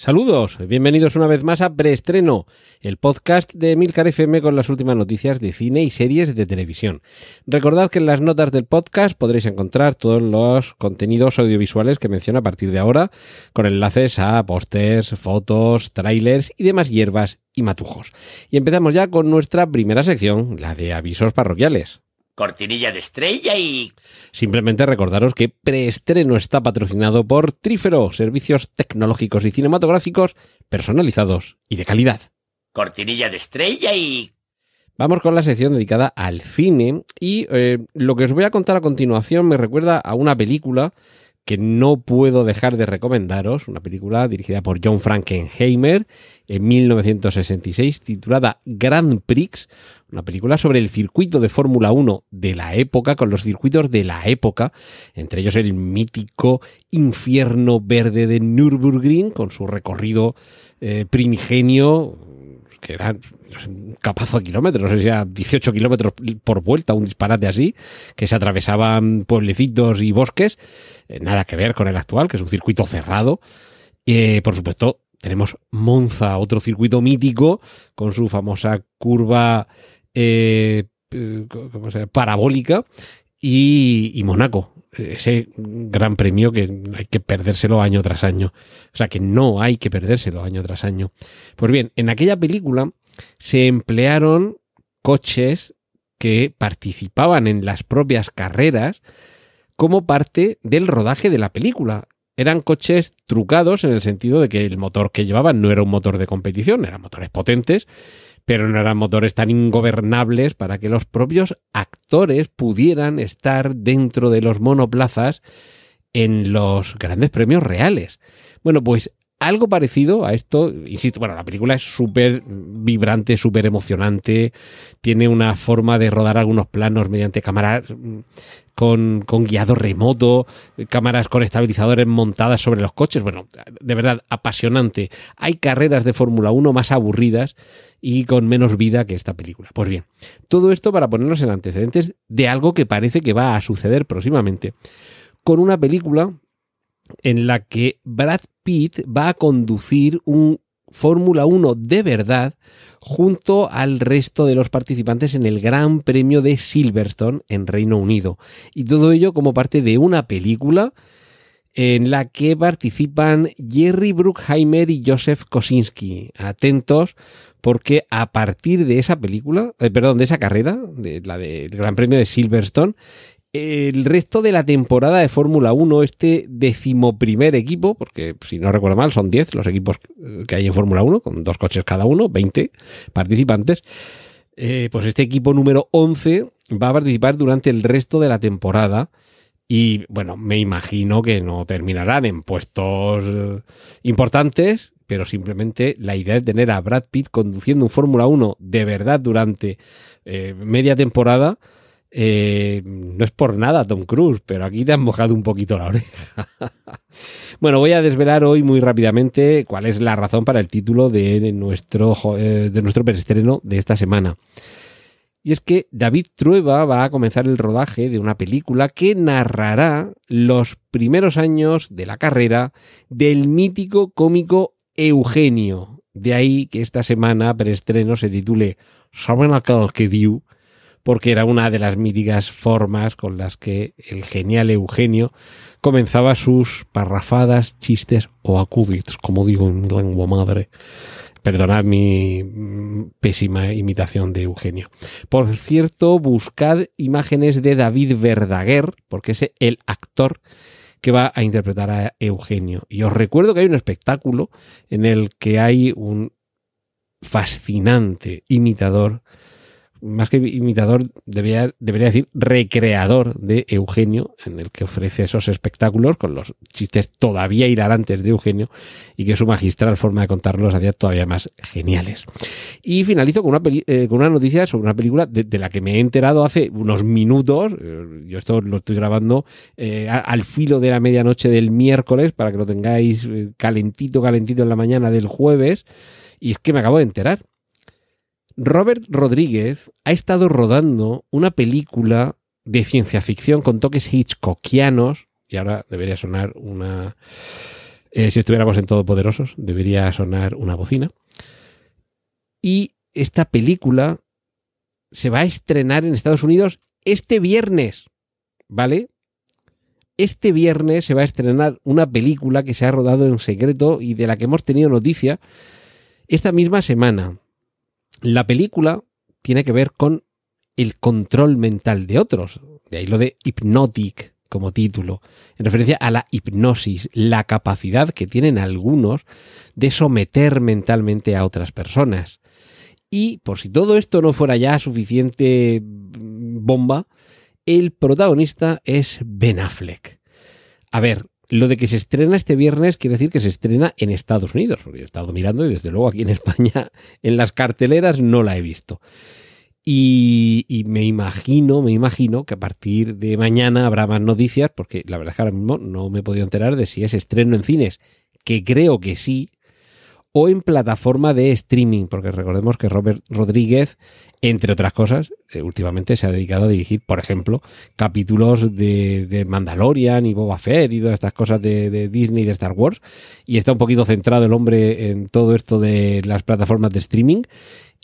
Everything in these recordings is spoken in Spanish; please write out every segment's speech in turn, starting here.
Saludos, bienvenidos una vez más a Preestreno, el podcast de Milcar FM con las últimas noticias de cine y series de televisión. Recordad que en las notas del podcast podréis encontrar todos los contenidos audiovisuales que menciono a partir de ahora, con enlaces a pósters, fotos, trailers y demás hierbas y matujos. Y empezamos ya con nuestra primera sección, la de avisos parroquiales. Cortinilla de estrella y... Simplemente recordaros que Preestreno está patrocinado por Trífero, servicios tecnológicos y cinematográficos personalizados y de calidad. Cortinilla de estrella y... Vamos con la sección dedicada al cine y eh, lo que os voy a contar a continuación me recuerda a una película que no puedo dejar de recomendaros, una película dirigida por John Frankenheimer en 1966 titulada Grand Prix, una película sobre el circuito de Fórmula 1 de la época, con los circuitos de la época, entre ellos el mítico infierno verde de Nürburgring, con su recorrido eh, primigenio, que era un capazo de kilómetros, no sé si era 18 kilómetros por vuelta, un disparate así, que se atravesaban pueblecitos y bosques, eh, nada que ver con el actual, que es un circuito cerrado. Eh, por supuesto, tenemos Monza, otro circuito mítico, con su famosa curva eh, ¿cómo se llama? parabólica, y, y ese gran premio que hay que perdérselo año tras año. O sea que no hay que perdérselo año tras año. Pues bien, en aquella película se emplearon coches que participaban en las propias carreras como parte del rodaje de la película. Eran coches trucados en el sentido de que el motor que llevaban no era un motor de competición, eran motores potentes, pero no eran motores tan ingobernables para que los propios actores pudieran estar dentro de los monoplazas en los grandes premios reales. Bueno, pues algo parecido a esto, insisto, bueno, la película es súper vibrante, súper emocionante, tiene una forma de rodar algunos planos mediante cámaras con, con, guiado remoto, cámaras con estabilizadores montadas sobre los coches, bueno, de verdad, apasionante. Hay carreras de Fórmula 1 más aburridas y con menos vida que esta película. Pues bien, todo esto para ponernos en antecedentes de algo que parece que va a suceder próximamente, con una película en la que Brad Pitt va a conducir un Fórmula 1 de verdad junto al resto de los participantes en el Gran Premio de Silverstone en Reino Unido. Y todo ello como parte de una película en la que participan Jerry Bruckheimer y Joseph Kosinski. Atentos porque a partir de esa película, eh, perdón, de esa carrera, de la del Gran Premio de Silverstone, el resto de la temporada de Fórmula 1, este decimoprimer equipo, porque si no recuerdo mal, son 10 los equipos que hay en Fórmula 1, con dos coches cada uno, 20 participantes, eh, pues este equipo número 11 va a participar durante el resto de la temporada. Y bueno, me imagino que no terminarán en puestos importantes, pero simplemente la idea de tener a Brad Pitt conduciendo un Fórmula 1 de verdad durante eh, media temporada eh, no es por nada, Tom Cruise, pero aquí te han mojado un poquito la oreja. bueno, voy a desvelar hoy muy rápidamente cuál es la razón para el título de nuestro, eh, de nuestro preestreno de esta semana. Y es que David Trueba va a comenzar el rodaje de una película que narrará los primeros años de la carrera del mítico cómico Eugenio. De ahí que esta semana preestreno se titule ¿Saben aquel que dio? Porque era una de las míticas formas con las que el genial Eugenio comenzaba sus parrafadas, chistes o acudits, como digo en mi lengua madre. Perdonad mi pésima imitación de Eugenio. Por cierto, buscad imágenes de David Verdaguer, porque es el actor que va a interpretar a Eugenio. Y os recuerdo que hay un espectáculo en el que hay un fascinante imitador más que imitador, debería, debería decir recreador de Eugenio, en el que ofrece esos espectáculos con los chistes todavía hilarantes de Eugenio y que su magistral forma de contarlos hacía todavía más geniales. Y finalizo con una, eh, con una noticia sobre una película de, la que me he enterado hace unos minutos. Eh, Yo esto lo estoy grabando eh, al filo de la medianoche del miércoles para que lo tengáis calentito, calentito en la mañana del jueves. Y es que me acabo de enterar. Robert Rodríguez ha estado rodando una película de ciencia ficción con toques hitchcockianos, y ahora debería sonar una... eh, si estuviéramos en Todopoderosos, debería sonar una bocina. Y esta película se va a estrenar en Estados Unidos este viernes, ¿vale? Este viernes se va a estrenar una película que se ha rodado en secreto y de la que hemos tenido noticia esta misma semana. La película tiene que ver con el control mental de otros. De ahí lo de Hypnotic como título, en referencia a la hipnosis, la capacidad que tienen algunos de someter mentalmente a otras personas. Y por si todo esto no fuera ya suficiente bomba, el protagonista es Ben Affleck. A ver, lo de que se estrena este viernes quiere decir que se estrena en Estados Unidos, porque he estado mirando y desde luego aquí en España en las carteleras no la he visto. Y, y, me imagino, me imagino que a partir de mañana habrá más noticias, porque la verdad es que ahora mismo no me he podido enterar de si es estreno en cines, que creo que sí, o en plataforma de streaming, porque recordemos que Robert Rodríguez, entre otras cosas, eh, últimamente se ha dedicado a dirigir, por ejemplo, capítulos de, de Mandalorian y Boba Fett y todas estas cosas de, Disney y de Star Wars, y está un poquito centrado el hombre en todo esto de las plataformas de streaming.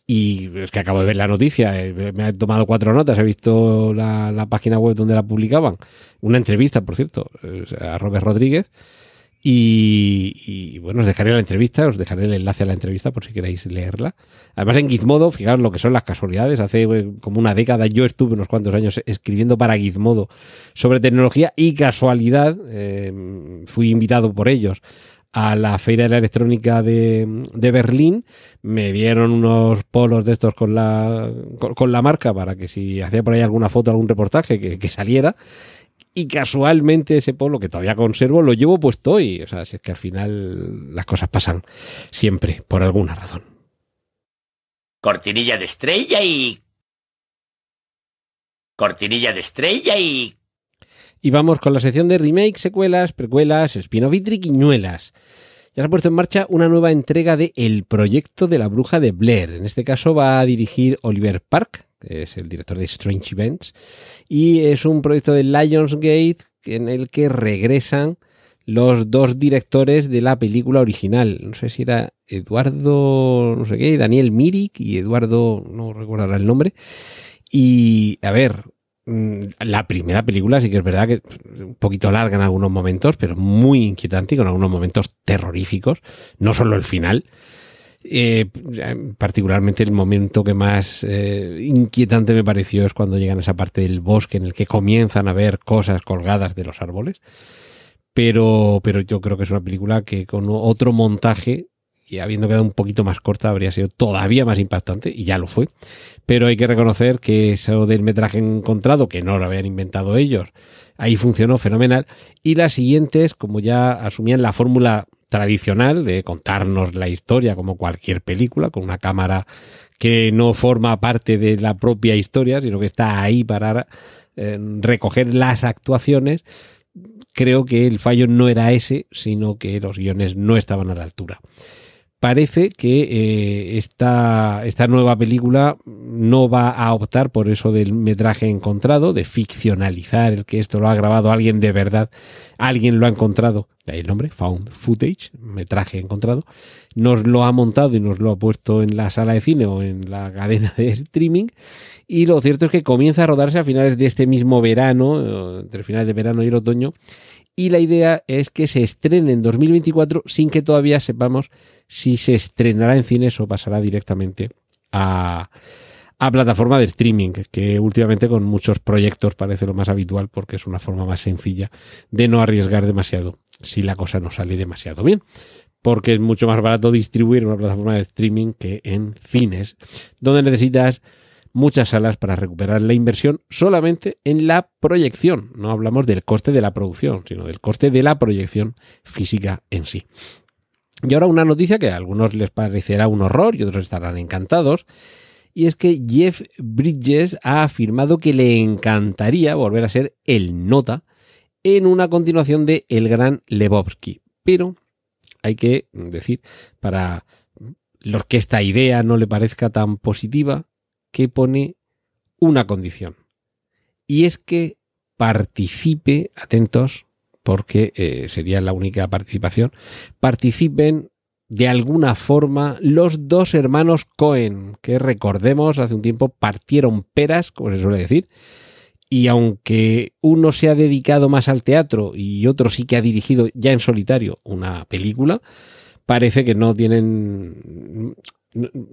Y es que acabo de ver la noticia, eh, me he tomado cuatro notas, he visto la, la página web donde la publicaban, una entrevista, por cierto, eh, a Robert Rodríguez. Y, bueno, os dejaré la entrevista, os dejaré el enlace a la entrevista por si queréis leerla. Además, en Gizmodo, fijaos lo que son las casualidades. Hace eh, como una década yo estuve unos cuantos años escribiendo para Gizmodo sobre tecnología y casualidad, eh, fui invitado por ellos a la Feria de la Electrónica de, Berlín, me vieron unos polos de estos con la, con, la marca para que si hacía por ahí alguna foto, algún reportaje, que, saliera. Y casualmente ese polo que todavía conservo lo llevo puesto hoy. O sea, si es que al final las cosas pasan siempre, por alguna razón. Cortinilla de estrella y... Cortinilla de estrella y... Y vamos con la sección de remake, secuelas, precuelas, spin-off y triquiñuelas. Ya se ha puesto en marcha una nueva entrega de El proyecto de la bruja de Blair. En este caso va a dirigir Oliver Park, es el director de Strange Events, y es un proyecto de Lionsgate en el que regresan los dos directores de la película original. No sé si era Eduardo, no sé qué, Daniel Mirik y Eduardo, no recuerdo el nombre. Y a ver, la primera película sí que es verdad que un poquito larga en algunos momentos, pero muy inquietante y con algunos momentos terroríficos, no solo el final. Eh, particularmente el momento que más eh, inquietante me pareció es cuando llegan a esa parte del bosque en el que comienzan a ver cosas colgadas de los árboles. Pero, pero yo creo que es una película que con otro montaje y habiendo quedado un poquito más corta habría sido todavía más impactante y ya lo fue. Pero hay que reconocer que eso del metraje encontrado, que no lo habían inventado ellos, ahí funcionó fenomenal. Y las siguientes, como ya asumían la fórmula tradicional de contarnos la historia como cualquier película, con una cámara que no forma parte de la propia historia, sino que está ahí para eh, recoger las actuaciones, creo que el fallo no era ese, sino que los guiones no estaban a la altura parece que eh, esta, esta nueva película no va a optar por eso del metraje encontrado, de ficcionalizar el que esto lo ha grabado alguien de verdad, alguien lo ha encontrado, de ahí el nombre, found footage, metraje encontrado, nos lo ha montado y nos lo ha puesto en la sala de cine o en la cadena de streaming. Y lo cierto es que comienza a rodarse a finales de este mismo verano, entre finales de verano y el otoño, y la idea es que se estrene en 2024 sin que todavía sepamos si se estrenará en cines o pasará directamente a, a, plataforma de streaming, que últimamente con muchos proyectos parece lo más habitual porque es una forma más sencilla de no arriesgar demasiado si la cosa no sale demasiado bien. Porque es mucho más barato distribuir una plataforma de streaming que en cines, donde necesitas muchas salas para recuperar la inversión solamente en la proyección. No hablamos del coste de la producción, sino del coste de la proyección física en sí. Y ahora una noticia que a algunos les parecerá un horror y otros estarán encantados. Y es que Jeff Bridges ha afirmado que le encantaría volver a ser el nota en una continuación de El Gran Lebowski. Pero hay que decir, para los que esta idea no le parezca tan positiva, que pone una condición. Y es que participe, atentos, porque eh, sería la única participación, participen de alguna forma los dos hermanos Cohen, que recordemos hace un tiempo partieron peras, como se suele decir, y aunque uno se ha dedicado más al teatro y otro sí que ha dirigido ya en solitario una película, parece que no tienen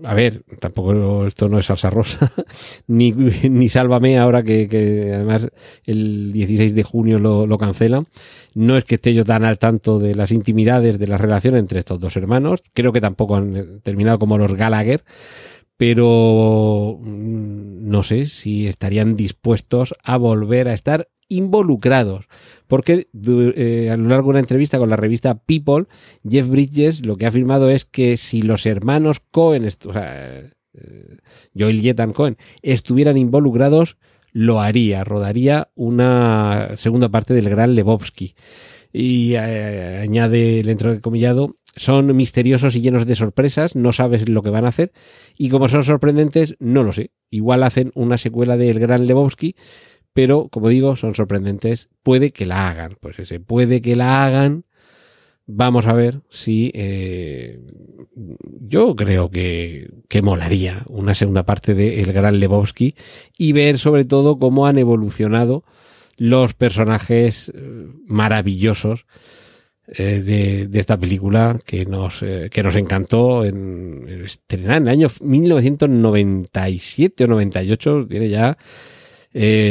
a ver, tampoco esto no es salsa rosa, ni, ni sálvame ahora que, además el 16 de junio lo, lo, cancelan. No es que esté yo tan al tanto de las intimidades de la relación entre estos dos hermanos. Creo que tampoco han terminado como los Gallagher, pero mm, no sé si estarían dispuestos a volver a estar involucrados. Porque eh, a lo largo de una entrevista con la revista People, Jeff Bridges lo que ha afirmado es que si los hermanos Cohen, o sea, eh, Joel y Ethan Cohen, estuvieran involucrados, lo haría, rodaría una segunda parte del Gran Lebowski. Y eh, añade el entrecomillado, son misteriosos y llenos de sorpresas, no sabes lo que van a hacer, y como son sorprendentes, no lo sé. Igual hacen una secuela del Gran Lebowski, pero como digo, son sorprendentes. Puede que la hagan, pues ese puede que la hagan. Vamos a ver si eh, yo creo que, que, molaría una segunda parte de El Gran Lebowski y ver sobre todo cómo han evolucionado los personajes eh, maravillosos eh, de, de, esta película que nos, eh, que nos encantó en, en el año 1997 o 98, tiene ya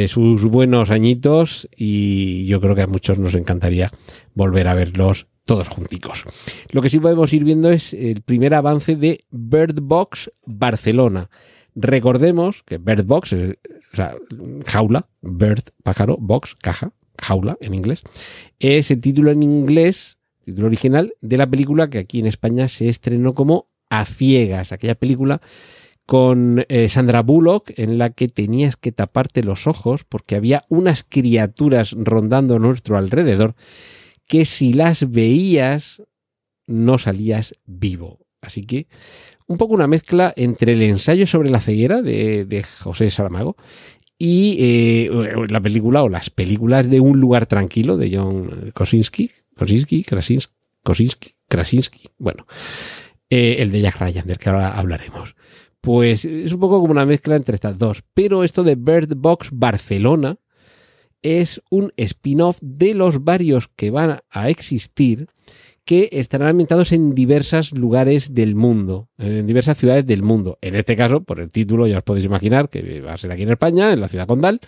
sus buenos añitos y yo creo que a muchos nos encantaría volver a verlos todos junticos. Lo que sí podemos ir viendo es el primer avance de Bird Box Barcelona. Recordemos que Bird Box, o sea, jaula, bird, pájaro, box, caja, jaula en inglés, es el título en inglés, título original, de la película que aquí en España se estrenó como A Ciegas, aquella película con eh, Sandra Bullock en la que tenías que taparte los ojos porque había unas criaturas rondando nuestro alrededor que si las veías no salías vivo. Así que un poco una mezcla entre el ensayo sobre la ceguera de, José Saramago y eh, la película o las películas de Un lugar tranquilo de John Kosinski, Kosinski, Krasinski, Kosinski, Krasinski, bueno, eh, el de Jack Ryan, del que ahora hablaremos. Pues es un poco como una mezcla entre estas dos. Pero esto de Bird Box Barcelona es un spin-off de los varios que van a existir que estarán ambientados en diversos lugares del mundo, en diversas ciudades del mundo. En este caso, por el título ya os podéis imaginar que va a ser aquí en España, en la ciudad condal.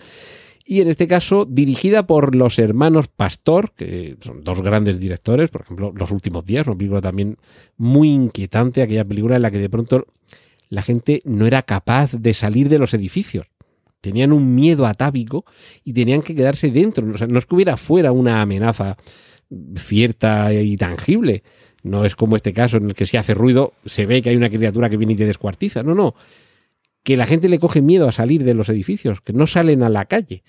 Y en este caso, dirigida por los hermanos Pastor, que son dos grandes directores, por ejemplo, Los Últimos Días, una película también muy inquietante, aquella película en la que de pronto la gente no era capaz de salir de los edificios. Tenían un miedo atávico y tenían que quedarse dentro. Sea, no es que hubiera fuera una amenaza cierta y tangible. No es como este caso en el que si hace ruido se ve que hay una criatura que viene y te descuartiza. No, no. Que la gente le coge miedo a salir de los edificios, que no salen a la calle.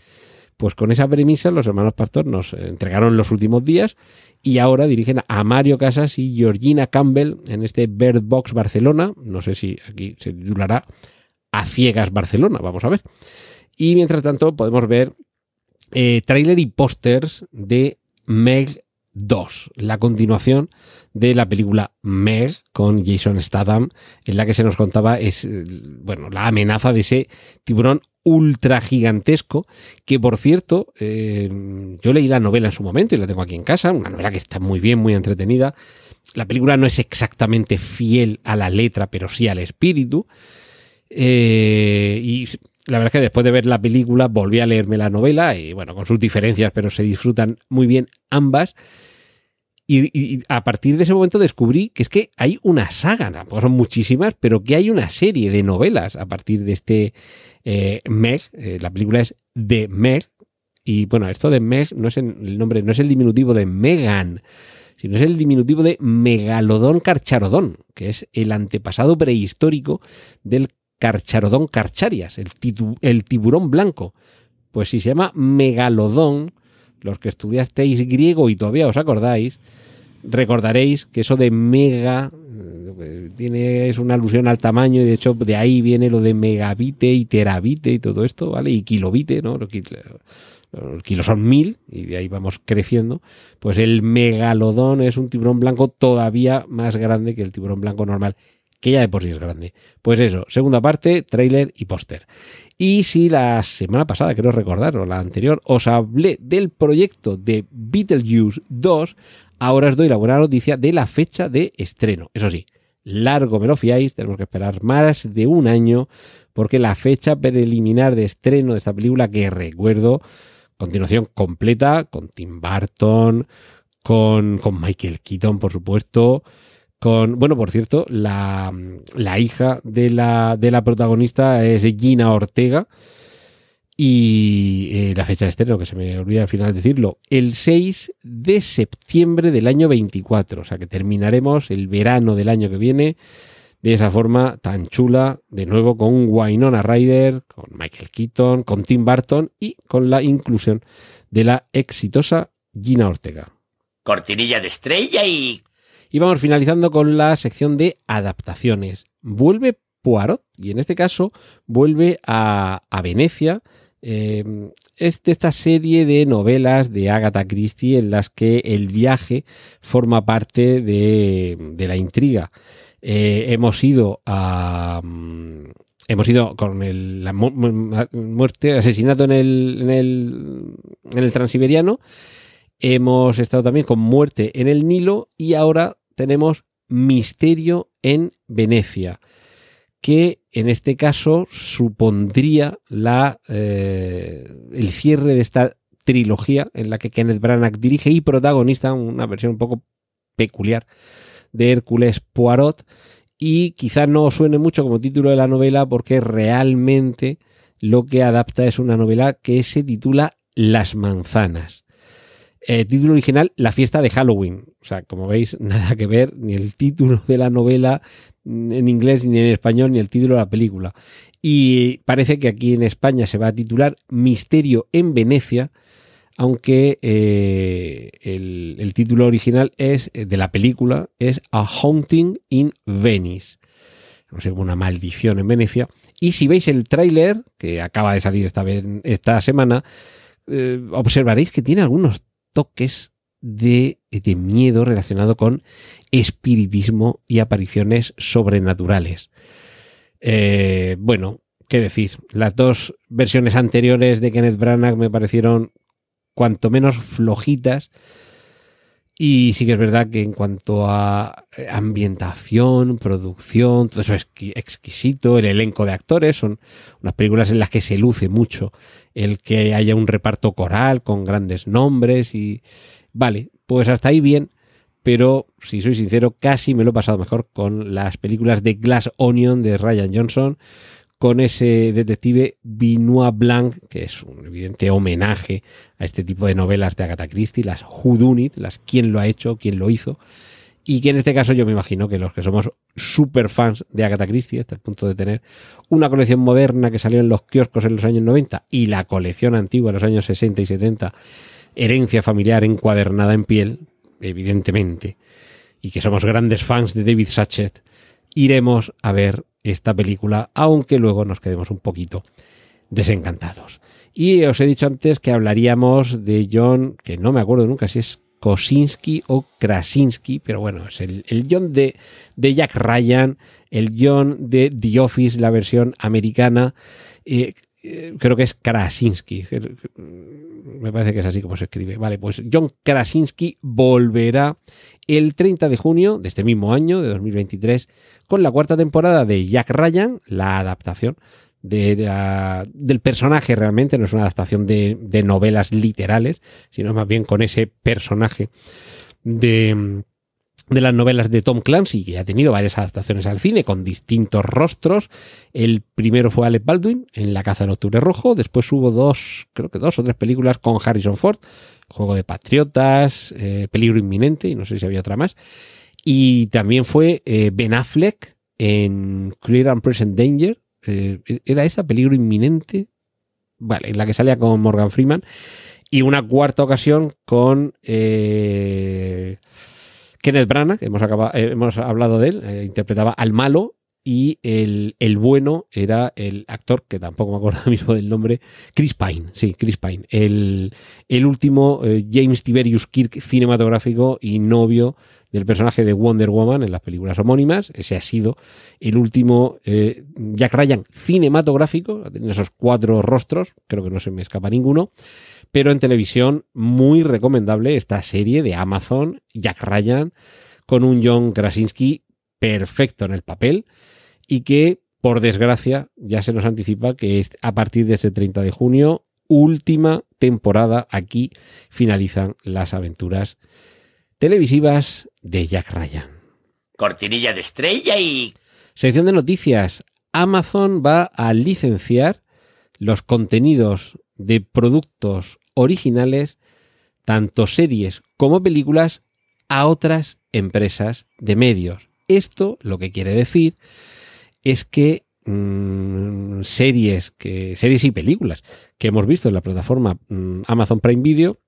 Pues con esa premisa los hermanos Pastor nos entregaron los últimos días y ahora dirigen a Mario Casas y Georgina Campbell en este Bird Box Barcelona. No sé si aquí se titulará A Ciegas Barcelona, vamos a ver. Y mientras tanto podemos ver eh, tráiler y pósters de Meg 2, la continuación de la película Meg con Jason Statham, en la que se nos contaba es eh, bueno la amenaza de ese tiburón ultra gigantesco, que por cierto, eh, yo leí la novela en su momento y la tengo aquí en casa, una novela que está muy bien, muy entretenida. La película no es exactamente fiel a la letra, pero sí al espíritu. Eh, y la verdad es que después de ver la película volví a leerme la novela y bueno, con sus diferencias, pero se disfrutan muy bien ambas. Y, a partir de ese momento descubrí que es que hay una saga, son muchísimas, pero que hay una serie de novelas a partir de este eh, Meg, eh, la película es de Meg, y bueno, esto de Meg no es el, nombre, no es el diminutivo de Megan, sino es el diminutivo de Megalodón carcharodón, que es el antepasado prehistórico del Carcharodón carcharias, el, el tiburón blanco. Pues si se llama Megalodón, los que estudiasteis griego y todavía os acordáis, recordaréis que eso de mega tiene es una alusión al tamaño y de hecho de ahí viene lo de megabite y terabite y todo esto, ¿vale? Y kilobite, ¿no? Los kil- los kilos son mil y de ahí vamos creciendo. Pues el megalodón es un tiburón blanco todavía más grande que el tiburón blanco normal, que ya de por sí es grande. Pues eso, segunda parte, tráiler y póster. Y si la semana pasada, quiero recordar, la anterior, os hablé del proyecto de Beetlejuice 2, ahora os doy la buena noticia de la fecha de estreno. Eso sí, largo me lo fiáis, tenemos que esperar más de un año, porque la fecha preliminar de estreno de esta película, que recuerdo, continuación completa, con Tim Burton, con, con Michael Keaton, por supuesto, con, bueno, por cierto, la, la hija de la, de la protagonista es Gina Ortega. Y eh, la fecha de estreno, que se me olvida al final decirlo, el 6 de septiembre del año 24. O sea que terminaremos el verano del año que viene de esa forma tan chula, de nuevo con Winona Ryder, con Michael Keaton, con Tim Burton y con la inclusión de la exitosa Gina Ortega. Cortinilla de estrella y... Y vamos finalizando con la sección de adaptaciones. Vuelve Poirot, y en este caso vuelve a, a Venecia. Eh, es de esta serie de novelas de Agatha Christie en las que el viaje forma parte de, la intriga. Eh, hemos ido a. mm, Hemos ido con el, la mu- mu- muerte, asesinato en el, en el, en el transiberiano. Hemos estado también con muerte en el Nilo y ahora tenemos misterio en Venecia, que en este caso supondría la, eh, el cierre de esta trilogía en la que Kenneth Branagh dirige y protagoniza una versión un poco peculiar de Hércules Poirot y quizá no suene mucho como título de la novela porque realmente lo que adapta es una novela que se titula Las manzanas. Eh, título original, La fiesta de Halloween. O sea, como veis, nada que ver ni el título de la novela en inglés, ni en español, ni el título de la película. Y parece que aquí en España se va a titular Misterio en Venecia, aunque eh, el, título original es eh, de la película es A Haunting in Venice. No sé, una maldición en Venecia. Y si veis el tráiler, que acaba de salir esta, semana, observaréis que tiene algunos toques de, de miedo relacionado con espiritismo y apariciones sobrenaturales. Eh, bueno, qué decir, las dos versiones anteriores de Kenneth Branagh me parecieron cuanto menos flojitas. Y sí que es verdad que en cuanto a eh, ambientación, producción, todo eso es exqui- exquisito, el elenco de actores, son unas películas en las que se luce mucho el que haya un reparto coral con grandes nombres y vale, pues hasta ahí bien, pero si soy sincero, casi me lo he pasado mejor con las películas de Glass Onion de Ryan Johnson, con ese detective Benoit Blanc, que es un evidente homenaje a este tipo de novelas de Agatha Christie, las Whodunit, las quién lo ha hecho, quién lo hizo, y que en este caso yo me imagino que los que somos super fans de Agatha Christie, hasta el punto de tener una colección moderna que salió en los kioscos en los años 90 y la colección antigua en los años 60 y 70, herencia familiar encuadernada en piel, evidentemente, y que somos grandes fans de David Sachet, iremos a ver esta película, aunque luego nos quedemos un poquito desencantados. Y os he dicho antes que hablaríamos de John, que no me acuerdo nunca si es Kosinski o Krasinski, pero bueno, es el, el John de, de Jack Ryan, el John de The Office, la versión americana. eh, eh, creo que es Krasinski. Me parece que es así como se escribe. Vale, pues John Krasinski volverá el 30 de junio de este mismo año, de 2023, con la cuarta temporada de Jack Ryan, la adaptación del personaje realmente, no es una adaptación de novelas literales, sino más bien con ese personaje de, de las novelas de Tom Clancy, que ha tenido varias adaptaciones al cine con distintos rostros. El primero fue Alec Baldwin en La caza del octubre rojo, después hubo dos, creo que dos o tres películas con Harrison Ford, Juego de Patriotas, eh, Peligro Inminente, y no sé si había otra más. Y también fue eh, Ben Affleck en Clear and Present Danger. Eh, ¿Era esa? Peligro Inminente. Vale, en la que salía con Morgan Freeman. Y una cuarta ocasión con eh, Kenneth Branagh, que eh, hemos hablado de él, eh, interpretaba al malo y el, bueno era el actor, que tampoco me acuerdo mismo del nombre, Chris Pine, sí, Chris Pine, el, último eh, James Tiberius Kirk cinematográfico y novio del personaje de Wonder Woman en las películas homónimas. Ese ha sido el último Jack Ryan cinematográfico, en esos cuatro rostros, creo que no se me escapa ninguno. Pero en televisión, muy recomendable esta serie de Amazon, Jack Ryan, con un John Krasinski perfecto en el papel y que, por desgracia, ya se nos anticipa que es a partir de ese 30 de junio, última temporada, aquí finalizan las aventuras televisivas de Jack Ryan. Cortinilla de estrella y... Sección de noticias. Amazon va a licenciar los contenidos de productos originales, tanto series como películas, a otras empresas de medios. Esto lo que quiere decir es que mmm, series, que, series y películas que hemos visto en la plataforma mmm, Amazon Prime Video,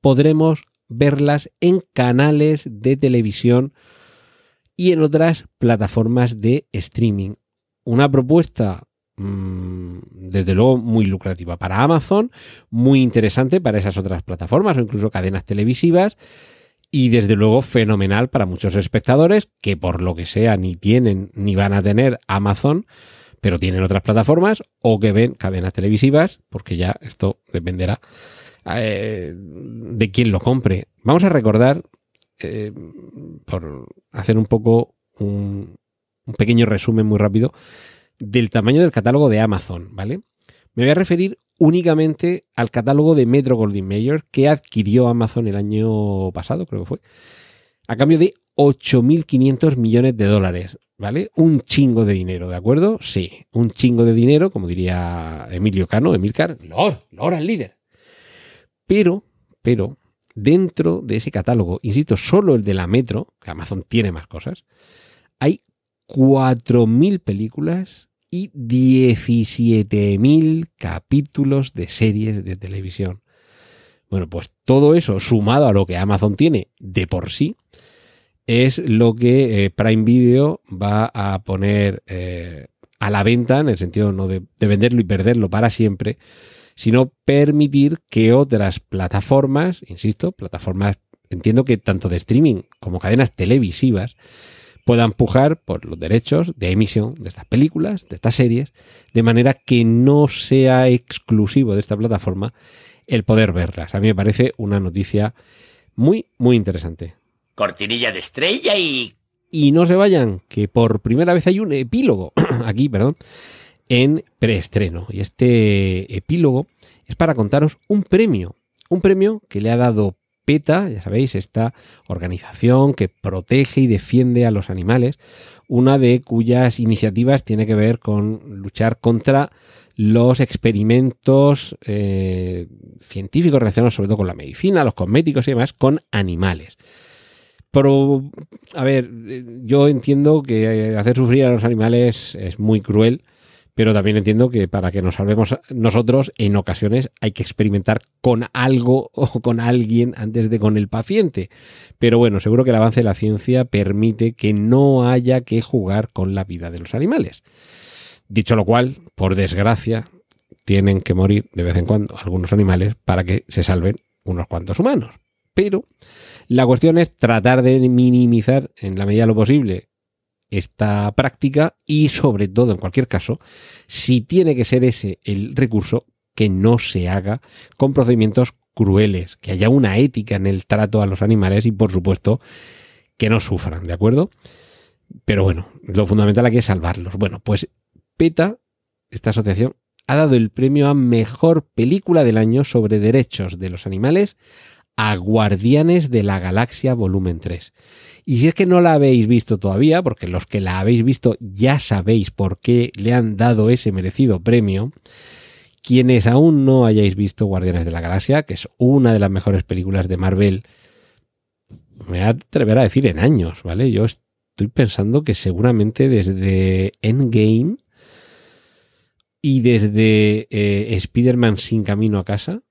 podremos verlas en canales de televisión y en otras plataformas de streaming. Una propuesta mmm, desde luego muy lucrativa para Amazon, muy interesante para esas otras plataformas o incluso cadenas televisivas y desde luego fenomenal para muchos espectadores que por lo que sea ni tienen ni van a tener Amazon, pero tienen otras plataformas o que ven cadenas televisivas, porque ya esto dependerá eh, de quién lo compre. Vamos a recordar, eh, por hacer un poco un pequeño resumen muy rápido, del tamaño del catálogo de Amazon, ¿vale? Me voy a referir únicamente al catálogo de Metro Goldwyn Mayer que adquirió Amazon el año pasado, creo que fue, a cambio de 8.500 millones de dólares, ¿vale? Un chingo de dinero, ¿de acuerdo? Sí, un chingo de dinero, como diría Emilio Cano, Emilcar, Lord, Lord al líder. Pero, pero, dentro de ese catálogo, insisto, solo el de la Metro, que Amazon tiene más cosas, hay 4.000 películas y 17.000 capítulos de series de televisión. Bueno, pues todo eso sumado a lo que Amazon tiene de por sí, es lo que eh, Prime Video va a poner eh, a la venta, en el sentido no de, de, venderlo y perderlo para siempre, sino permitir que otras plataformas, insisto, plataformas, entiendo que tanto de streaming como cadenas televisivas, puedan pujar por los derechos de emisión de estas películas, de estas series, de manera que no sea exclusivo de esta plataforma el poder verlas. A mí me parece una noticia muy, muy interesante. Cortinilla de estrella y... Y no se vayan, que por primera vez hay un epílogo, aquí, perdón, en preestreno. Y este epílogo es para contaros un premio, un premio que le ha dado PETA, ya sabéis, esta organización que protege y defiende a los animales, una de cuyas iniciativas tiene que ver con luchar contra los experimentos eh, científicos relacionados sobre todo con la medicina, los cosméticos y demás, con animales. Pero, a ver, yo entiendo que hacer sufrir a los animales es muy cruel pero también entiendo que para que nos salvemos nosotros, en ocasiones hay que experimentar con algo o con alguien antes de con el paciente. Pero bueno, seguro que el avance de la ciencia permite que no haya que jugar con la vida de los animales. Dicho lo cual, por desgracia, tienen que morir de vez en cuando algunos animales para que se salven unos cuantos humanos. Pero la cuestión es tratar de minimizar en la medida de lo posible esta práctica y sobre todo, en cualquier caso, si tiene que ser ese el recurso, que no se haga con procedimientos crueles, que haya una ética en el trato a los animales y, por supuesto, que no sufran, ¿de acuerdo? Pero bueno, lo fundamental aquí es salvarlos. Bueno, pues PETA, esta asociación, ha dado el premio a mejor película del año sobre derechos de los animales a Guardianes de la Galaxia Volumen 3. Y si es que no la habéis visto todavía, porque los que la habéis visto ya sabéis por qué le han dado ese merecido premio, quienes aún no hayáis visto Guardianes de la Galaxia, que es una de las mejores películas de Marvel, me voy a atrever a decir en años, ¿vale? Yo estoy pensando que seguramente desde Endgame y desde eh, Spider-Man sin camino a casa,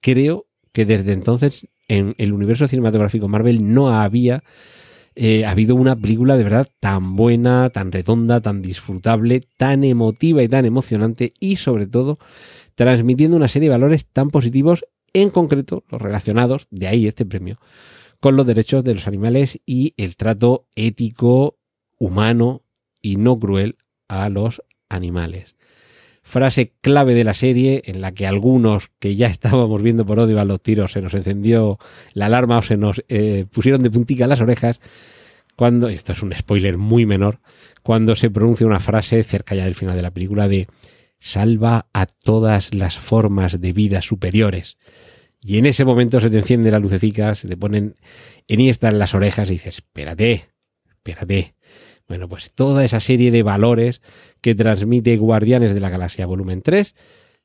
creo que desde entonces en el universo cinematográfico Marvel no había eh, habido una película de verdad tan buena, tan redonda, tan disfrutable, tan emotiva y tan emocionante y sobre todo transmitiendo una serie de valores tan positivos, en concreto los relacionados, de ahí este premio, con los derechos de los animales y el trato ético, humano y no cruel a los animales. Frase clave de la serie en la que algunos que ya estábamos viendo por odio a los tiros se nos encendió la alarma o se nos eh, pusieron de puntica las orejas cuando, esto es un spoiler muy menor, cuando se pronuncia una frase cerca ya del final de la película de salva a todas las formas de vida superiores. Y en ese momento se te enciende la lucecica, se te ponen en las orejas y dices, espérate, espérate. Bueno, pues toda esa serie de valores que transmite Guardianes de la Galaxia Volumen 3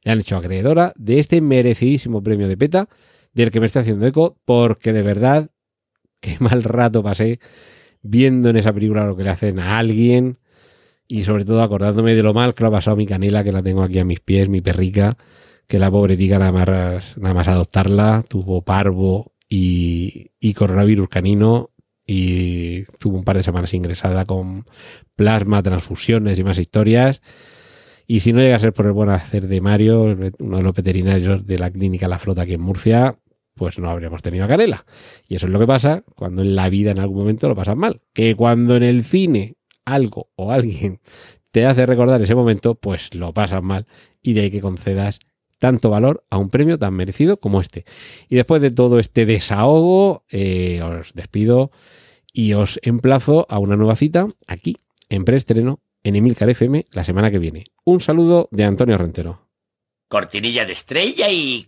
le han hecho acreedora de este merecidísimo premio de PETA, del que me estoy haciendo eco, porque de verdad, qué mal rato pasé viendo en esa película lo que le hacen a alguien y sobre todo acordándome de lo mal que lo ha pasado mi canela, que la tengo aquí a mis pies, mi perrica, que la pobre tica nada más, nada más adoptarla, tuvo parvo y, y coronavirus canino y tuvo un par de semanas ingresada con plasma, transfusiones y más historias. Y si no llega a ser por el buen hacer de Mario, uno de los veterinarios de la clínica La Flota aquí en Murcia, pues no habríamos tenido a Canela. Y eso es lo que pasa cuando en la vida en algún momento lo pasas mal. Que cuando en el cine algo o alguien te hace recordar ese momento, pues lo pasas mal y de ahí que concedas tanto valor a un premio tan merecido como este. Y después de todo este desahogo, eh, os despido y os emplazo a una nueva cita aquí en preestreno en Emilcar FM la semana que viene. Un saludo de Antonio Rentero. Cortinilla de estrella y...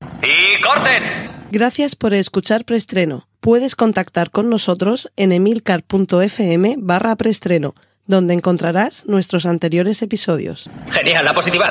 ¡Y corten! Gracias por escuchar Preestreno. Puedes contactar con nosotros en emilcar.fm barra preestreno, donde encontrarás nuestros anteriores episodios. Genial, la positiva.